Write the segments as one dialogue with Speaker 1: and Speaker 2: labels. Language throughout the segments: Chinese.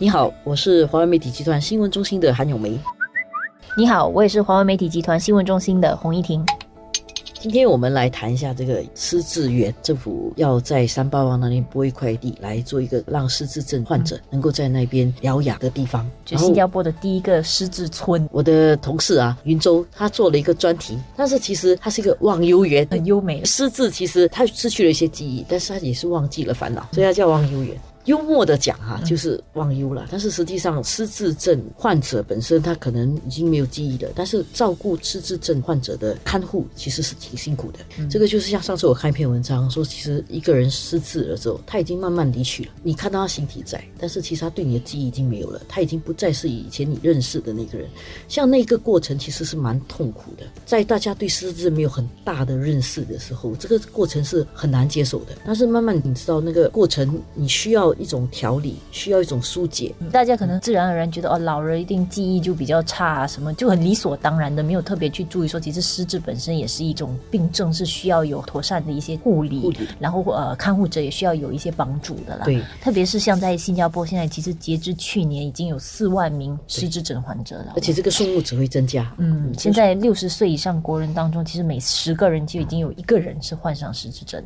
Speaker 1: 你好，我是华为媒体集团新闻中心的韩永梅。
Speaker 2: 你好，我也是华为媒体集团新闻中心的洪一婷。
Speaker 1: 今天我们来谈一下这个失智园，政府要在三八王那边拨一块地来做一个让失智症患者能够在那边疗养的地方，
Speaker 2: 就新加坡的第一个失智村。
Speaker 1: 我的同事啊，云州他做了一个专题，但是其实他是一个忘忧园，
Speaker 2: 很优美。
Speaker 1: 失智其实他失去了一些记忆，但是他也是忘记了烦恼，所以他叫忘忧园。幽默的讲哈，就是忘忧了。但是实际上，失智症患者本身他可能已经没有记忆了，但是照顾失智症患者的看护其实是挺辛苦的。这个就是像上次我看一篇文章说，其实一个人失智了之后，他已经慢慢离去了。你看到他形体在，但是其实他对你的记忆已经没有了，他已经不再是以前你认识的那个人。像那个过程其实是蛮痛苦的，在大家对失智没有很大的认识的时候，这个过程是很难接受的。但是慢慢你知道那个过程，你需要。一种调理需要一种疏解，
Speaker 2: 大家可能自然而然觉得哦，老人一定记忆就比较差啊，什么就很理所当然的，没有特别去注意说，其实失智本身也是一种病症，是需要有妥善的一些护理，然后呃，看护者也需要有一些帮助的啦。
Speaker 1: 对，
Speaker 2: 特别是像在新加坡，现在其实截至去年已经有四万名失智症患者了，
Speaker 1: 而且这个数目只会增加。
Speaker 2: 嗯，现在六十岁以上国人当中，其实每十个人就已经有一个人是患上失智症。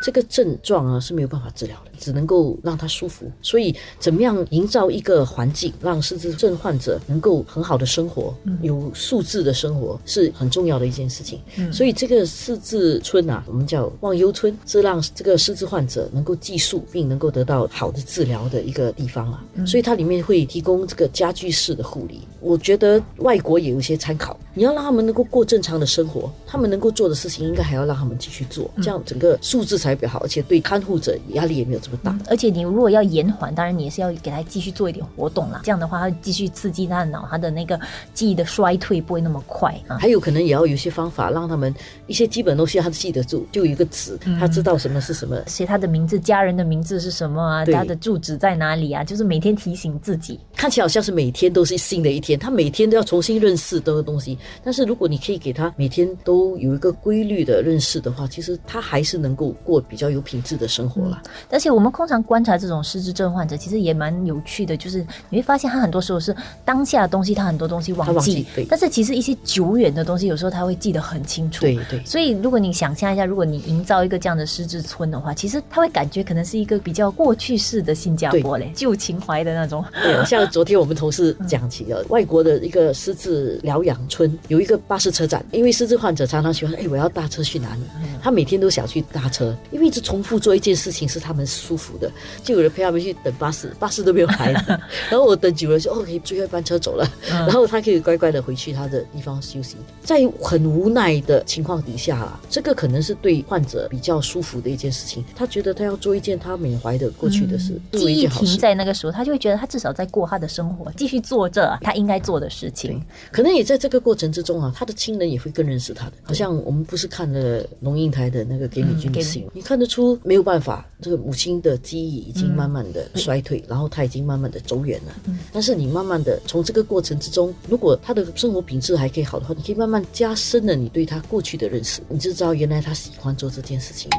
Speaker 1: 这个症状啊是没有办法治疗的，只能够让他舒服。所以，怎么样营造一个环境，让失智症患者能够很好的生活，有素质的生活，是很重要的一件事情。所以，这个失智村啊，我们叫忘忧村，是让这个失智患者能够寄宿并能够得到好的治疗的一个地方啊。所以，它里面会提供这个家居式的护理。我觉得外国也有一些参考。你要让他们能够过正常的生活，他们能够做的事情，应该还要让他们继续做，这样整个素质才。比较好，而且对看护者压力也没有这么大。
Speaker 2: 而且你如果要延缓，当然你也是要给他继续做一点活动啦。这样的话，他继续刺激他的脑，他的那个记忆的衰退不会那么快啊。
Speaker 1: 还有可能也要有一些方法，让他们一些基本东西他记得住，就有一个纸，他知道什么是什么，
Speaker 2: 写他的名字、家人的名字是什么啊，他的住址在哪里啊，就是每天提醒自己。
Speaker 1: 看起来好像是每天都是新的一天，他每天都要重新认识这个东西。但是如果你可以给他每天都有一个规律的认识的话，其实他还是能够过比较有品质。的生活了，
Speaker 2: 而且我们通常观察这种失智症患者，其实也蛮有趣的，就是你会发现他很多时候是当下的东西，他很多东西忘记，但是其实一些久远的东西，有时候他会记得很清楚。
Speaker 1: 对对。
Speaker 2: 所以如果你想象一下，如果你营造一个这样的失智村的话，其实他会感觉可能是一个比较过去式的新加坡嘞，旧情怀的那种。
Speaker 1: 对，像昨天我们同事 讲起了外国的一个失智疗养村，有一个巴士车站，因为失智患者常常喜欢，哎，我要搭车去哪里？他每天都想去搭车，因为一直重复。做一件事情是他们舒服的，就有人陪他们去等巴士，巴士都没有来，然后我等久了就哦，可以最后一班车走了，然后他可以乖乖的回去他的地方休息。在很无奈的情况底下啊，这个可能是对患者比较舒服的一件事情。他觉得他要做一件他缅怀的过去的事，
Speaker 2: 记忆停在那个时候，他就会觉得他至少在过他的生活，继续做着他应该做的事情。
Speaker 1: 可能也在这个过程之中啊，他的亲人也会更认识他的。好像我们不是看了龙应台的那个给你君的信，你看得出没有办法，这个母亲的记忆已经慢慢的衰退，然后他已经慢慢的走远了。但是你慢慢的从这个过程之中，如果他的生活品质还可以好的话，你可以慢慢加深了你对他过去的认识，你就知道原来他喜欢做这件事情。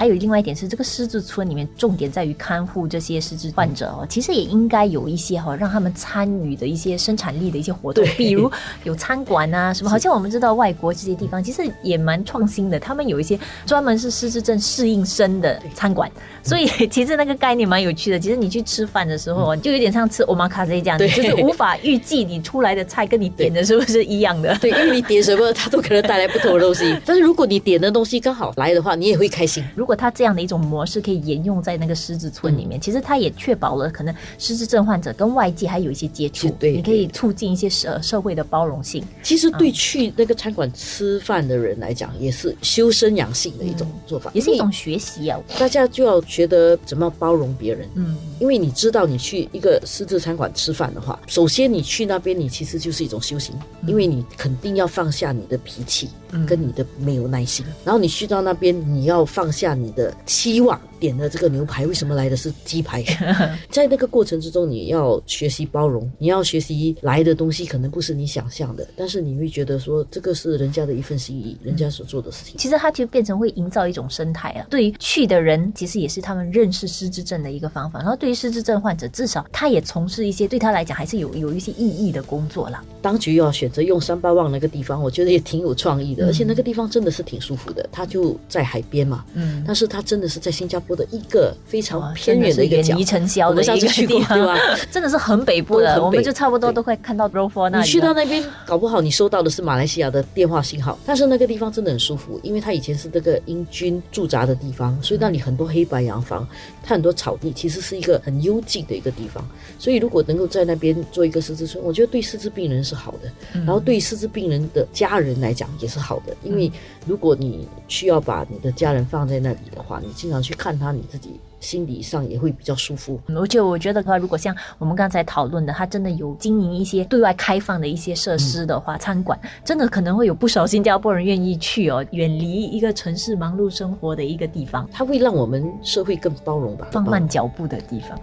Speaker 2: 还有另外一点是，这个失智村里面重点在于看护这些失智患者哦，其实也应该有一些哈，让他们参与的一些生产力的一些活动，比如有餐馆啊什么。好像我们知道外国这些地方其实也蛮创新的，他们有一些专门是失智症适应生的餐馆，所以其实那个概念蛮有趣的。其实你去吃饭的时候，就有点像吃 omakase 这样，就是无法预计你出来的菜跟你点的是不是一样的。
Speaker 1: 对，因为你点什么，它都可能带来不同的东西。但是如果你点的东西刚好来的话，你也会开心。
Speaker 2: 如果他这样的一种模式可以沿用在那个狮子村里面，其实他也确保了可能失智症患者跟外界还有一些接触，
Speaker 1: 对，
Speaker 2: 你可以促进一些社社会的包容性。
Speaker 1: 其实对去那个餐馆吃饭的人来讲，也是修身养性的一种做法，
Speaker 2: 也是一种学习啊。
Speaker 1: 大家就要学得怎么包容别人，嗯，因为你知道你去一个狮子餐馆吃饭的话，首先你去那边，你其实就是一种修行，因为你肯定要放下你的脾气。跟你的没有耐心，然后你去到那边，你要放下你的期望，点的这个牛排为什么来的是鸡排？在那个过程之中，你要学习包容，你要学习来的东西可能不是你想象的，但是你会觉得说这个是人家的一份心意，人家所做的事情。
Speaker 2: 其实它就变成会营造一种生态啊。对于去的人，其实也是他们认识失智症的一个方法。然后对于失智症患者，至少他也从事一些对他来讲还是有有一些意义的工作了。
Speaker 1: 当局要选择用三八旺那个地方，我觉得也挺有创意的，而且那个地方真的是挺舒服的。它就在海边嘛，嗯，但是它真的是在新加坡的一个非常偏远的一个角，
Speaker 2: 离尘嚣的一个地方，
Speaker 1: 对吧？
Speaker 2: 真的是很北部的，我们就差不多都会看到 r o f o 那
Speaker 1: 里。你去到那边，搞不好你收到的是马来西亚的电话信号，但是那个地方真的很舒服，因为它以前是这个英军驻扎的地方，所以那里很多黑白洋房，它很多草地，其实是一个很幽静的一个地方。所以如果能够在那边做一个失智村，我觉得对失智病人是好的，然后对失智病人的家人来讲也是好的，因为如果你需要把你的家人放在那里的话，你经常去看他，你自己心理上也会比较舒服。
Speaker 2: 而且我觉得的话，如果像我们刚才讨论的，他真的有经营一些对外开放的一些设施的话，餐馆真的可能会有不少新加坡人愿意去哦，远离一个城市忙碌生活的一个地方，
Speaker 1: 它会让我们社会更包容吧，
Speaker 2: 放慢脚步的地方。